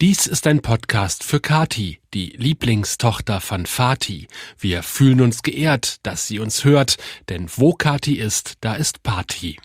Dies ist ein Podcast für Kati, die Lieblingstochter von Fati. Wir fühlen uns geehrt, dass sie uns hört, denn wo Kati ist, da ist Party.